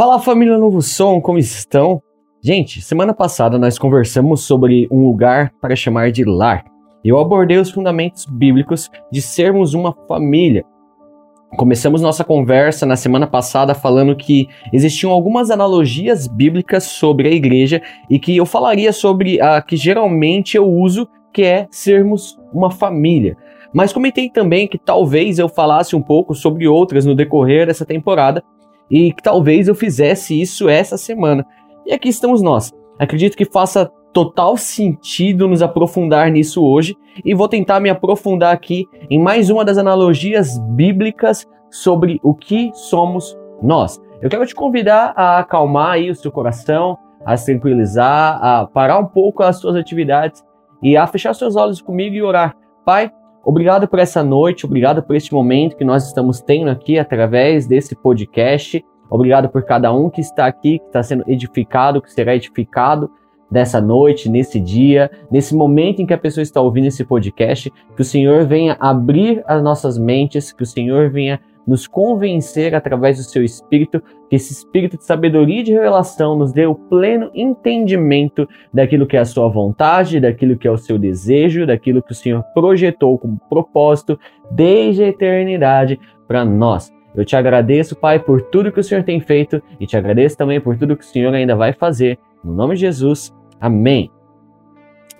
Fala família Novo Som, como estão? Gente, semana passada nós conversamos sobre um lugar para chamar de lar. Eu abordei os fundamentos bíblicos de sermos uma família. Começamos nossa conversa na semana passada falando que existiam algumas analogias bíblicas sobre a igreja e que eu falaria sobre a que geralmente eu uso, que é sermos uma família. Mas comentei também que talvez eu falasse um pouco sobre outras no decorrer dessa temporada e que talvez eu fizesse isso essa semana. E aqui estamos nós. Acredito que faça total sentido nos aprofundar nisso hoje e vou tentar me aprofundar aqui em mais uma das analogias bíblicas sobre o que somos nós. Eu quero te convidar a acalmar aí o seu coração, a se tranquilizar, a parar um pouco as suas atividades e a fechar seus olhos comigo e orar. Pai, Obrigado por essa noite, obrigado por este momento que nós estamos tendo aqui através desse podcast. Obrigado por cada um que está aqui, que está sendo edificado, que será edificado dessa noite, nesse dia, nesse momento em que a pessoa está ouvindo esse podcast. Que o Senhor venha abrir as nossas mentes, que o Senhor venha nos convencer através do seu espírito, que esse espírito de sabedoria e de revelação nos dê o pleno entendimento daquilo que é a sua vontade, daquilo que é o seu desejo, daquilo que o Senhor projetou como propósito desde a eternidade para nós. Eu te agradeço, Pai, por tudo que o Senhor tem feito e te agradeço também por tudo que o Senhor ainda vai fazer. No nome de Jesus, amém.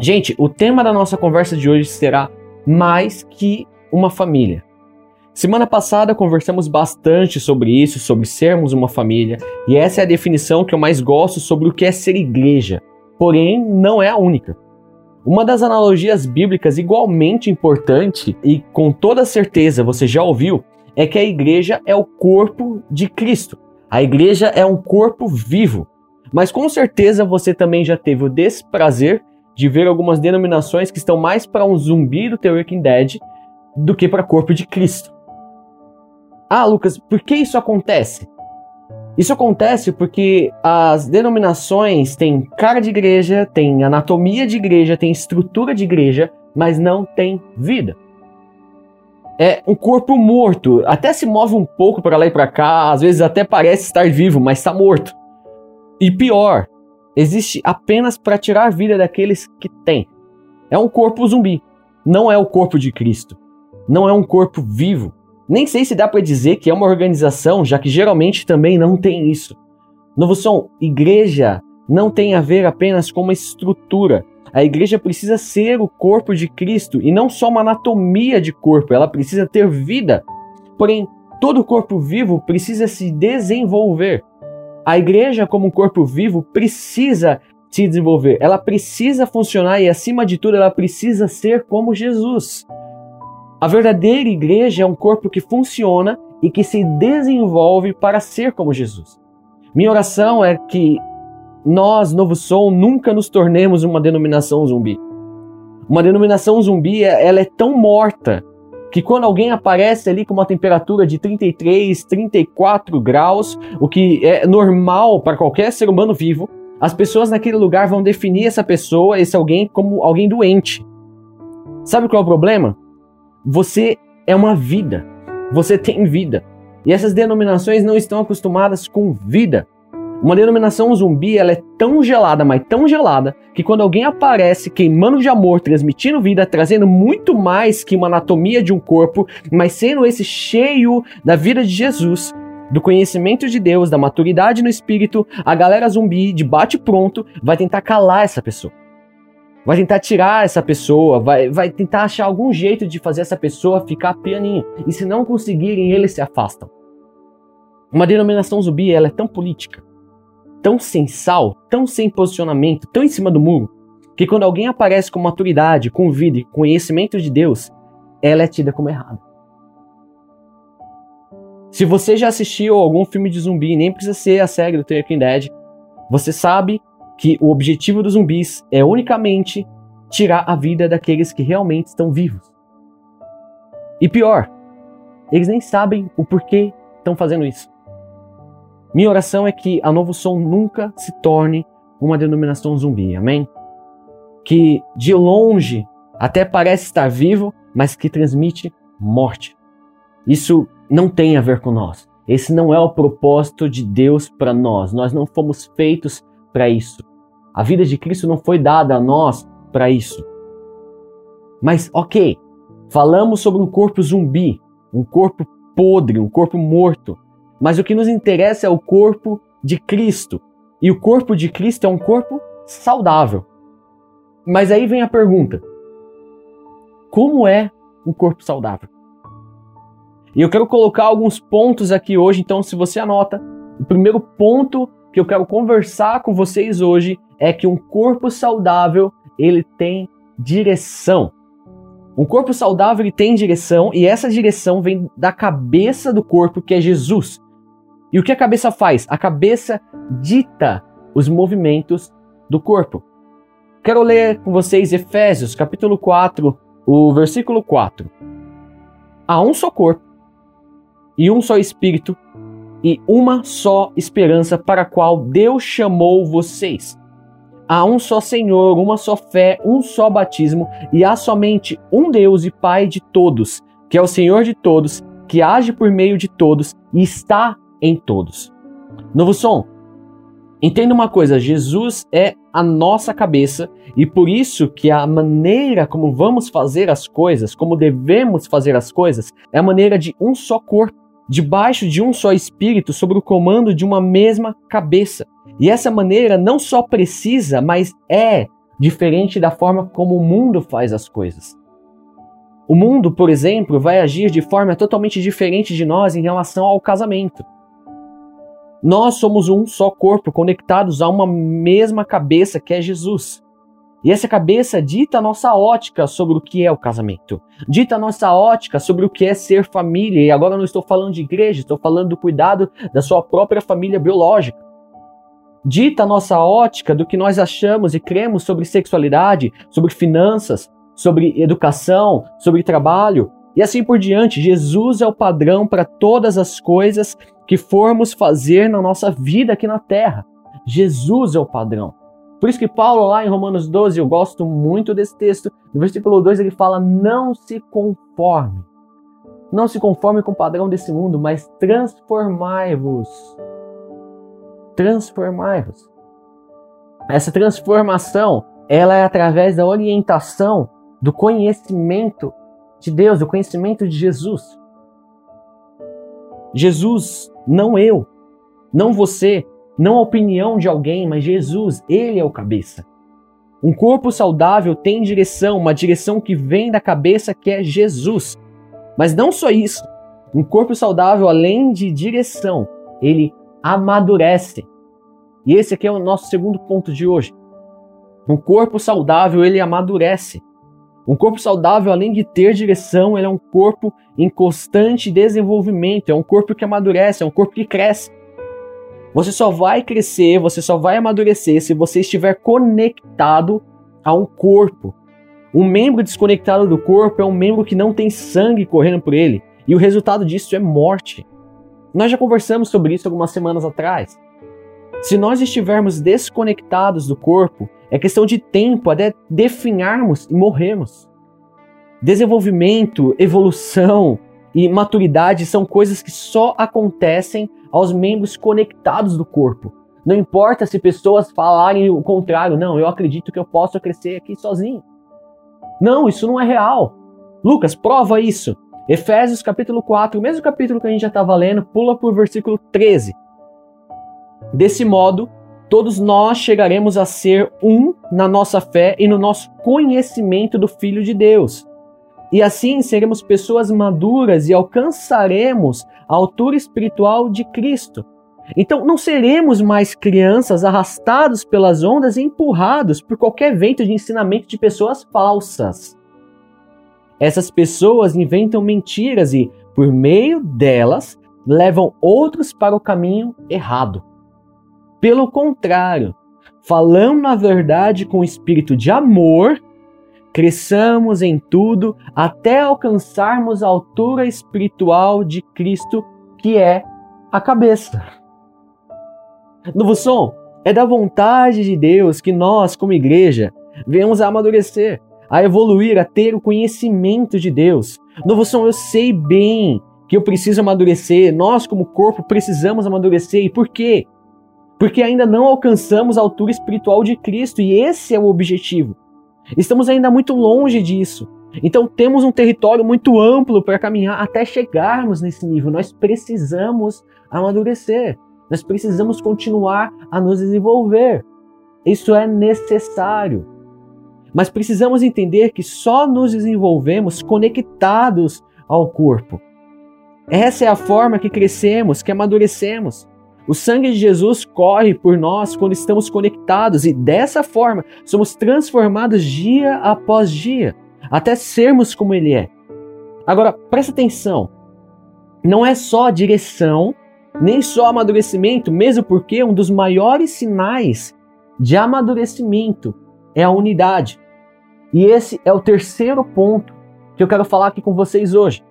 Gente, o tema da nossa conversa de hoje será mais que uma família. Semana passada conversamos bastante sobre isso, sobre sermos uma família, e essa é a definição que eu mais gosto sobre o que é ser igreja. Porém, não é a única. Uma das analogias bíblicas igualmente importante e com toda certeza você já ouviu é que a igreja é o corpo de Cristo. A igreja é um corpo vivo. Mas com certeza você também já teve o desprazer de ver algumas denominações que estão mais para um zumbi do The Walking Dead do que para corpo de Cristo. Ah, Lucas, por que isso acontece? Isso acontece porque as denominações têm cara de igreja, têm anatomia de igreja, têm estrutura de igreja, mas não têm vida. É um corpo morto, até se move um pouco para lá e para cá, às vezes até parece estar vivo, mas está morto. E pior, existe apenas para tirar a vida daqueles que têm. É um corpo zumbi, não é o corpo de Cristo. Não é um corpo vivo. Nem sei se dá para dizer que é uma organização, já que geralmente também não tem isso. Novo Som, igreja não tem a ver apenas com uma estrutura. A igreja precisa ser o corpo de Cristo e não só uma anatomia de corpo, ela precisa ter vida. Porém, todo corpo vivo precisa se desenvolver. A igreja, como um corpo vivo, precisa se desenvolver, ela precisa funcionar e, acima de tudo, ela precisa ser como Jesus. A verdadeira igreja é um corpo que funciona e que se desenvolve para ser como Jesus. Minha oração é que nós, Novo Som, nunca nos tornemos uma denominação zumbi. Uma denominação zumbi, ela é tão morta que quando alguém aparece ali com uma temperatura de 33, 34 graus, o que é normal para qualquer ser humano vivo, as pessoas naquele lugar vão definir essa pessoa, esse alguém, como alguém doente. Sabe qual é o problema? Você é uma vida. Você tem vida. E essas denominações não estão acostumadas com vida. Uma denominação zumbi ela é tão gelada, mas tão gelada, que quando alguém aparece queimando de amor, transmitindo vida, trazendo muito mais que uma anatomia de um corpo, mas sendo esse cheio da vida de Jesus, do conhecimento de Deus, da maturidade no espírito, a galera zumbi de bate pronto vai tentar calar essa pessoa vai tentar tirar essa pessoa, vai, vai tentar achar algum jeito de fazer essa pessoa ficar pianinho. E se não conseguirem, eles se afastam. Uma denominação zumbi ela é tão política, tão sem sal, tão sem posicionamento, tão em cima do muro, que quando alguém aparece com maturidade, com vida e conhecimento de Deus, ela é tida como errada. Se você já assistiu algum filme de zumbi, nem precisa ser a série do The Dead, você sabe que o objetivo dos zumbis é unicamente tirar a vida daqueles que realmente estão vivos. E pior, eles nem sabem o porquê estão fazendo isso. Minha oração é que a Novo Som nunca se torne uma denominação zumbi, amém? Que de longe até parece estar vivo, mas que transmite morte. Isso não tem a ver com nós. Esse não é o propósito de Deus para nós. Nós não fomos feitos para isso. A vida de Cristo não foi dada a nós para isso. Mas, ok, falamos sobre um corpo zumbi, um corpo podre, um corpo morto. Mas o que nos interessa é o corpo de Cristo. E o corpo de Cristo é um corpo saudável. Mas aí vem a pergunta: como é um corpo saudável? E eu quero colocar alguns pontos aqui hoje, então se você anota, o primeiro ponto que eu quero conversar com vocês hoje é que um corpo saudável, ele tem direção. Um corpo saudável ele tem direção e essa direção vem da cabeça do corpo, que é Jesus. E o que a cabeça faz? A cabeça dita os movimentos do corpo. Quero ler com vocês Efésios, capítulo 4, o versículo 4. Há um só corpo e um só espírito e uma só esperança para a qual Deus chamou vocês. Há um só Senhor, uma só fé, um só batismo e há somente um Deus e Pai de todos, que é o Senhor de todos, que age por meio de todos e está em todos. Novo som. Entenda uma coisa, Jesus é a nossa cabeça e por isso que a maneira como vamos fazer as coisas, como devemos fazer as coisas, é a maneira de um só corpo, debaixo de um só espírito, sob o comando de uma mesma cabeça. E essa maneira não só precisa, mas é diferente da forma como o mundo faz as coisas. O mundo, por exemplo, vai agir de forma totalmente diferente de nós em relação ao casamento. Nós somos um só corpo, conectados a uma mesma cabeça que é Jesus. E essa cabeça dita a nossa ótica sobre o que é o casamento, dita a nossa ótica sobre o que é ser família. E agora não estou falando de igreja, estou falando do cuidado da sua própria família biológica. Dita a nossa ótica do que nós achamos e cremos sobre sexualidade, sobre finanças, sobre educação, sobre trabalho e assim por diante. Jesus é o padrão para todas as coisas que formos fazer na nossa vida aqui na terra. Jesus é o padrão. Por isso que Paulo, lá em Romanos 12, eu gosto muito desse texto. No versículo 2 ele fala: Não se conforme. Não se conforme com o padrão desse mundo, mas transformai-vos. Transformai-vos. Essa transformação, ela é através da orientação do conhecimento de Deus, do conhecimento de Jesus. Jesus, não eu, não você, não a opinião de alguém, mas Jesus, ele é o cabeça. Um corpo saudável tem direção, uma direção que vem da cabeça que é Jesus. Mas não só isso. Um corpo saudável, além de direção, ele amadurece. E esse aqui é o nosso segundo ponto de hoje. Um corpo saudável, ele amadurece. Um corpo saudável, além de ter direção, ele é um corpo em constante desenvolvimento, é um corpo que amadurece, é um corpo que cresce. Você só vai crescer, você só vai amadurecer se você estiver conectado a um corpo. Um membro desconectado do corpo é um membro que não tem sangue correndo por ele, e o resultado disso é morte. Nós já conversamos sobre isso algumas semanas atrás. Se nós estivermos desconectados do corpo, é questão de tempo até definharmos e morrermos. Desenvolvimento, evolução e maturidade são coisas que só acontecem aos membros conectados do corpo. Não importa se pessoas falarem o contrário, não, eu acredito que eu posso crescer aqui sozinho. Não, isso não é real. Lucas, prova isso. Efésios capítulo 4, o mesmo capítulo que a gente já estava lendo, pula para o versículo 13. Desse modo, todos nós chegaremos a ser um na nossa fé e no nosso conhecimento do Filho de Deus. E assim seremos pessoas maduras e alcançaremos a altura espiritual de Cristo. Então não seremos mais crianças arrastados pelas ondas e empurrados por qualquer vento de ensinamento de pessoas falsas. Essas pessoas inventam mentiras e, por meio delas, levam outros para o caminho errado. Pelo contrário, falando a verdade com espírito de amor, cresçamos em tudo até alcançarmos a altura espiritual de Cristo, que é a cabeça. Novo som, é da vontade de Deus que nós, como igreja, venhamos a amadurecer, a evoluir, a ter o conhecimento de Deus. Novo som, eu sei bem que eu preciso amadurecer, nós como corpo precisamos amadurecer. E por quê? Porque ainda não alcançamos a altura espiritual de Cristo e esse é o objetivo. Estamos ainda muito longe disso. Então temos um território muito amplo para caminhar até chegarmos nesse nível. Nós precisamos amadurecer. Nós precisamos continuar a nos desenvolver. Isso é necessário. Mas precisamos entender que só nos desenvolvemos conectados ao corpo. Essa é a forma que crescemos, que amadurecemos. O sangue de Jesus corre por nós quando estamos conectados e dessa forma somos transformados dia após dia, até sermos como Ele é. Agora, presta atenção: não é só direção, nem só amadurecimento, mesmo porque um dos maiores sinais de amadurecimento é a unidade. E esse é o terceiro ponto que eu quero falar aqui com vocês hoje.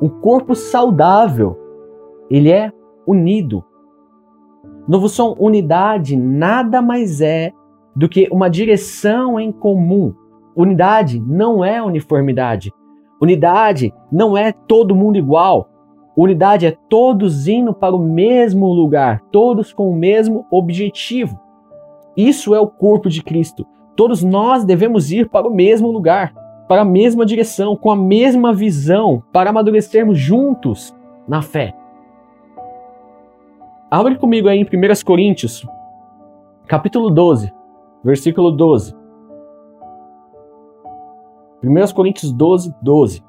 Um corpo saudável, ele é unido. Novo som, unidade nada mais é do que uma direção em comum. Unidade não é uniformidade. Unidade não é todo mundo igual. Unidade é todos indo para o mesmo lugar, todos com o mesmo objetivo. Isso é o corpo de Cristo. Todos nós devemos ir para o mesmo lugar, para a mesma direção, com a mesma visão, para amadurecermos juntos na fé. Abre comigo aí em 1 Coríntios, capítulo 12, versículo 12. 1 Coríntios 12, 12.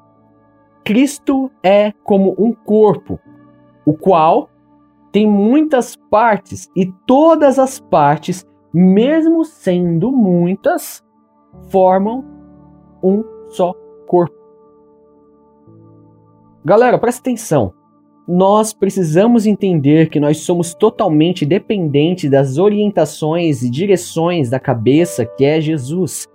Cristo é como um corpo, o qual tem muitas partes, e todas as partes mesmo sendo muitas, formam um só corpo. Galera, presta atenção. Nós precisamos entender que nós somos totalmente dependentes das orientações e direções da cabeça que é Jesus.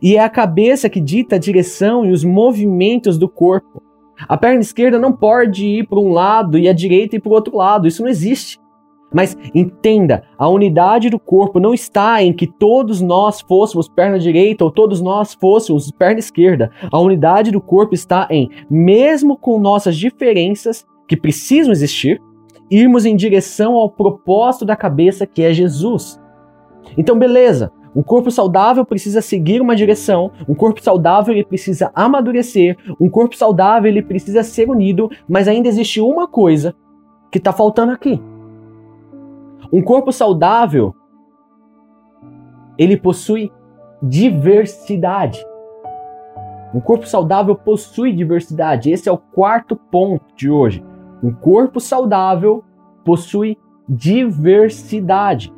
E é a cabeça que dita a direção e os movimentos do corpo. A perna esquerda não pode ir para um lado e a direita ir para o outro lado. Isso não existe. Mas entenda, a unidade do corpo não está em que todos nós fôssemos perna direita ou todos nós fôssemos perna esquerda. A unidade do corpo está em, mesmo com nossas diferenças que precisam existir, irmos em direção ao propósito da cabeça que é Jesus. Então, beleza. Um corpo saudável precisa seguir uma direção, um corpo saudável ele precisa amadurecer, um corpo saudável ele precisa ser unido, mas ainda existe uma coisa que está faltando aqui. Um corpo saudável, ele possui diversidade. Um corpo saudável possui diversidade. Esse é o quarto ponto de hoje. Um corpo saudável possui diversidade.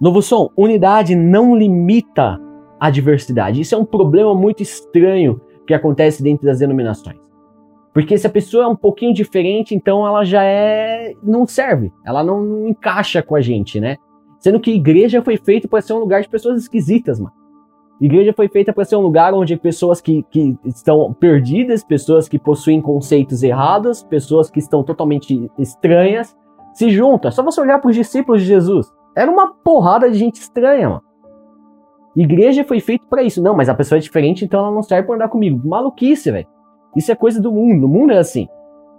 Novo som, unidade não limita a diversidade. Isso é um problema muito estranho que acontece dentro das denominações. Porque se a pessoa é um pouquinho diferente, então ela já é. não serve. Ela não, não encaixa com a gente, né? Sendo que igreja foi feita para ser um lugar de pessoas esquisitas, mano. Igreja foi feita para ser um lugar onde pessoas que, que estão perdidas, pessoas que possuem conceitos errados, pessoas que estão totalmente estranhas, se juntam. É só você olhar para os discípulos de Jesus. Era uma porrada de gente estranha, mano. Igreja foi feita para isso. Não, mas a pessoa é diferente, então ela não serve para andar comigo. Maluquice, velho. Isso é coisa do mundo. O mundo é assim.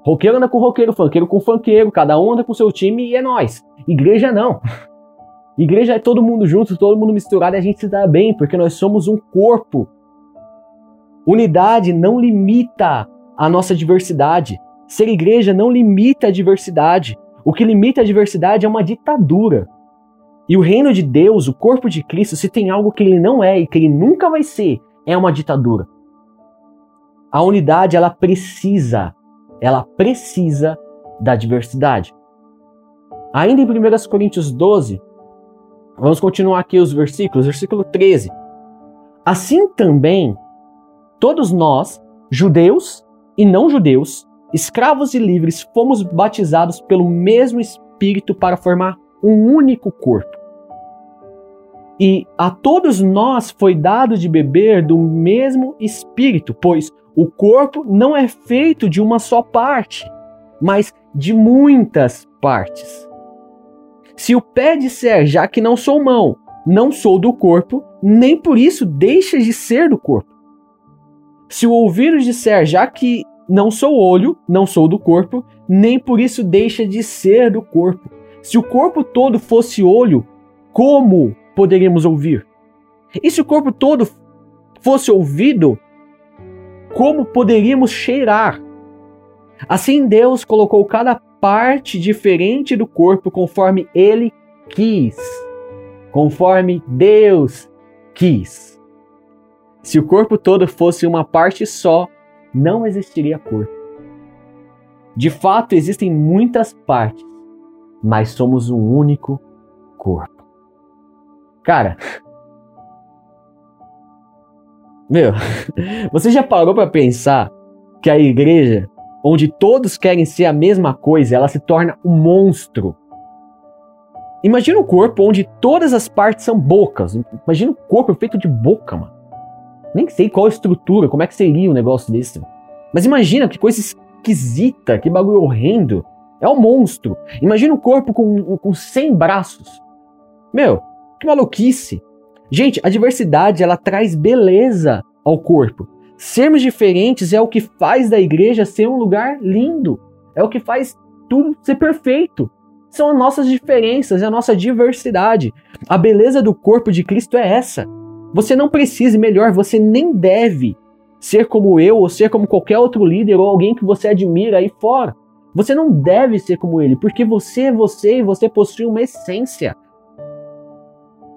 Roqueiro anda com roqueiro, funkeiro com funkeiro, cada um anda com seu time e é nós. Igreja não. Igreja é todo mundo junto, todo mundo misturado e a gente se dá bem, porque nós somos um corpo. Unidade não limita a nossa diversidade. Ser igreja não limita a diversidade. O que limita a diversidade é uma ditadura. E o reino de Deus, o corpo de Cristo, se tem algo que ele não é e que ele nunca vai ser, é uma ditadura. A unidade ela precisa, ela precisa da diversidade. Ainda em 1 Coríntios 12, vamos continuar aqui os versículos, versículo 13. Assim também, todos nós, judeus e não judeus, escravos e livres, fomos batizados pelo mesmo Espírito para formar um único corpo. E a todos nós foi dado de beber do mesmo Espírito, pois o corpo não é feito de uma só parte, mas de muitas partes. Se o pé disser, já que não sou mão, não sou do corpo, nem por isso deixa de ser do corpo. Se o ouvido disser, já que não sou olho, não sou do corpo, nem por isso deixa de ser do corpo. Se o corpo todo fosse olho, como poderíamos ouvir? E se o corpo todo fosse ouvido, como poderíamos cheirar? Assim Deus colocou cada parte diferente do corpo conforme ele quis. Conforme Deus quis. Se o corpo todo fosse uma parte só, não existiria corpo. De fato, existem muitas partes, mas somos um único corpo. Cara, meu, você já parou para pensar que a igreja, onde todos querem ser a mesma coisa, ela se torna um monstro? Imagina um corpo onde todas as partes são bocas. Imagina um corpo feito de boca, mano. Nem sei qual estrutura, como é que seria um negócio desse. Mas imagina que coisa esquisita, que bagulho horrendo. É um monstro. Imagina um corpo com, com 100 braços. Meu, que maluquice. Gente, a diversidade ela traz beleza ao corpo. Sermos diferentes é o que faz da igreja ser um lugar lindo. É o que faz tudo ser perfeito. São as nossas diferenças, é a nossa diversidade. A beleza do corpo de Cristo é essa. Você não precisa, melhor, você nem deve ser como eu ou ser como qualquer outro líder ou alguém que você admira aí fora. Você não deve ser como ele, porque você é você e você possui uma essência.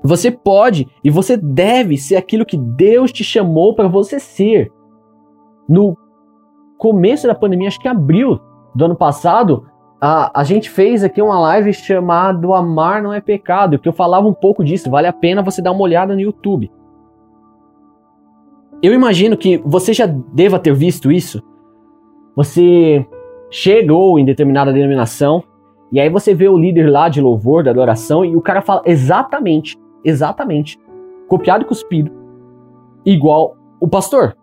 Você pode e você deve ser aquilo que Deus te chamou para você ser. No começo da pandemia, acho que abril do ano passado, a, a gente fez aqui uma live chamada Amar Não É Pecado, que eu falava um pouco disso. Vale a pena você dar uma olhada no YouTube. Eu imagino que você já deva ter visto isso. Você chegou em determinada denominação e aí você vê o líder lá de louvor, da adoração, e o cara fala exatamente, exatamente, copiado e cuspido, igual o pastor.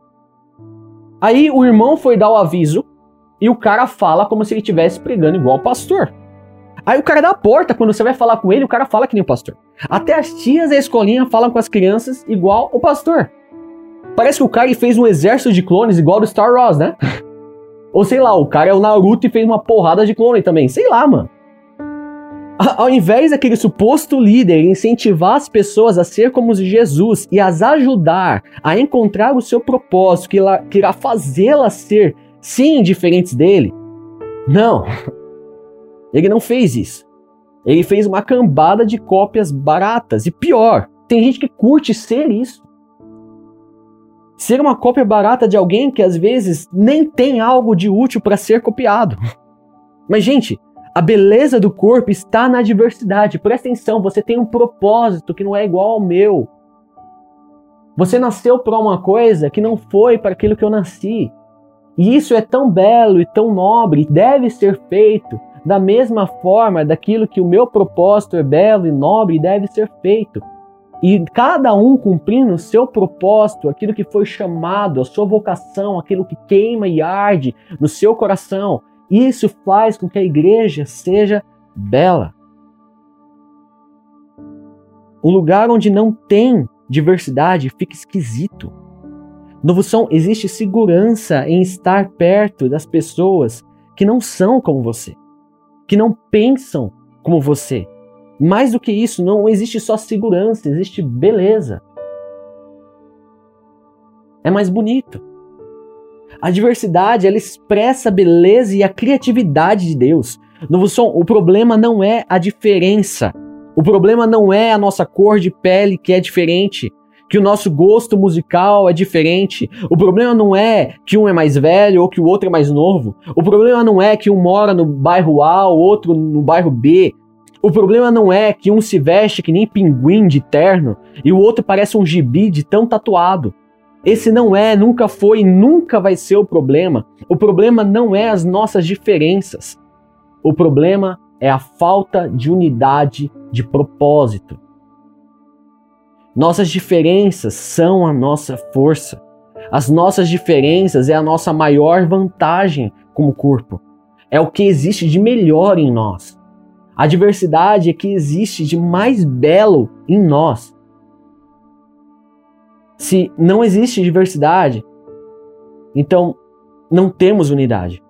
Aí o irmão foi dar o aviso e o cara fala como se ele estivesse pregando igual o pastor. Aí o cara da porta, quando você vai falar com ele, o cara fala que nem o pastor. Até as tias da escolinha falam com as crianças igual o pastor. Parece que o cara fez um exército de clones igual do Star Wars, né? Ou sei lá, o cara é o Naruto e fez uma porrada de clone também. Sei lá, mano. Ao invés daquele suposto líder incentivar as pessoas a ser como Jesus e as ajudar a encontrar o seu propósito, que, que irá fazê-las ser, sim, diferentes dele, não. Ele não fez isso. Ele fez uma cambada de cópias baratas. E pior, tem gente que curte ser isso ser uma cópia barata de alguém que às vezes nem tem algo de útil para ser copiado. Mas, gente, a beleza do corpo está na diversidade. Presta atenção, você tem um propósito que não é igual ao meu. Você nasceu para uma coisa que não foi para aquilo que eu nasci. E isso é tão belo e tão nobre, deve ser feito da mesma forma daquilo que o meu propósito é belo e nobre e deve ser feito. E cada um cumprindo o seu propósito, aquilo que foi chamado, a sua vocação, aquilo que queima e arde no seu coração. Isso faz com que a igreja seja bela. Um lugar onde não tem diversidade fica esquisito. Novo Som existe segurança em estar perto das pessoas que não são como você, que não pensam como você, mais do que isso, não existe só segurança, existe beleza. É mais bonito. A diversidade, ela expressa a beleza e a criatividade de Deus. Novo som, o problema não é a diferença. O problema não é a nossa cor de pele que é diferente, que o nosso gosto musical é diferente. O problema não é que um é mais velho ou que o outro é mais novo. O problema não é que um mora no bairro A, o outro no bairro B. O problema não é que um se veste que nem pinguim de terno e o outro parece um gibi de tão tatuado. Esse não é, nunca foi e nunca vai ser o problema. O problema não é as nossas diferenças. O problema é a falta de unidade de propósito. Nossas diferenças são a nossa força. As nossas diferenças é a nossa maior vantagem como corpo. É o que existe de melhor em nós. A diversidade é que existe de mais belo em nós. Se não existe diversidade, então não temos unidade.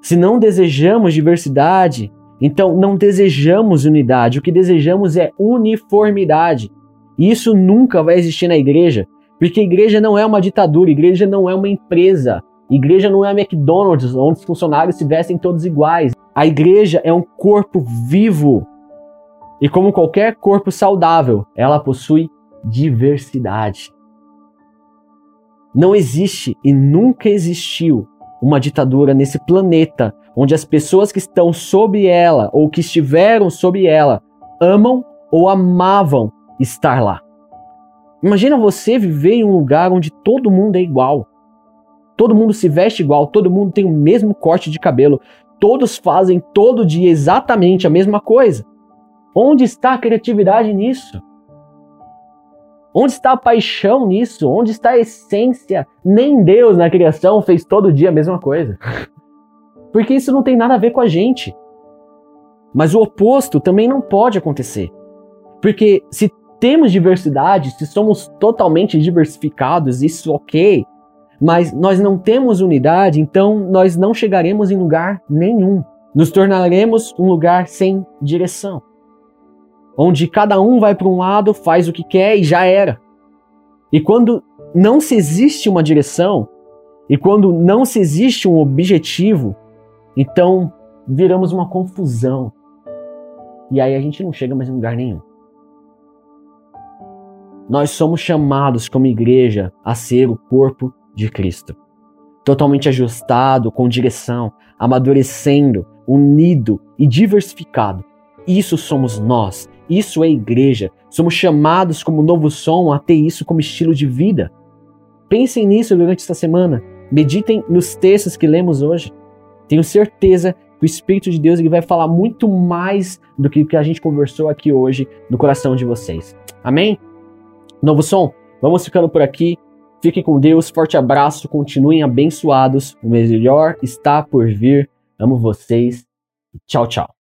Se não desejamos diversidade, então não desejamos unidade. O que desejamos é uniformidade. E isso nunca vai existir na igreja, porque igreja não é uma ditadura, igreja não é uma empresa, igreja não é a McDonald's, onde os funcionários se vestem todos iguais. A igreja é um corpo vivo. E como qualquer corpo saudável, ela possui diversidade. Não existe e nunca existiu uma ditadura nesse planeta onde as pessoas que estão sob ela ou que estiveram sob ela amam ou amavam estar lá. Imagina você viver em um lugar onde todo mundo é igual. Todo mundo se veste igual, todo mundo tem o mesmo corte de cabelo, todos fazem todo dia exatamente a mesma coisa. Onde está a criatividade nisso? Onde está a paixão nisso? Onde está a essência? Nem Deus na criação fez todo dia a mesma coisa. Porque isso não tem nada a ver com a gente. Mas o oposto também não pode acontecer. Porque se temos diversidade, se somos totalmente diversificados, isso ok, mas nós não temos unidade, então nós não chegaremos em lugar nenhum. Nos tornaremos um lugar sem direção. Onde cada um vai para um lado, faz o que quer e já era. E quando não se existe uma direção, e quando não se existe um objetivo, então viramos uma confusão. E aí a gente não chega mais em lugar nenhum. Nós somos chamados como igreja a ser o corpo de Cristo. Totalmente ajustado, com direção, amadurecendo, unido e diversificado. Isso somos nós, isso é igreja. Somos chamados como novo som a ter isso como estilo de vida. Pensem nisso durante esta semana. Meditem nos textos que lemos hoje. Tenho certeza que o Espírito de Deus vai falar muito mais do que a gente conversou aqui hoje no coração de vocês. Amém? Novo som, vamos ficando por aqui. Fiquem com Deus, forte abraço, continuem abençoados. O melhor está por vir. Amo vocês. Tchau, tchau.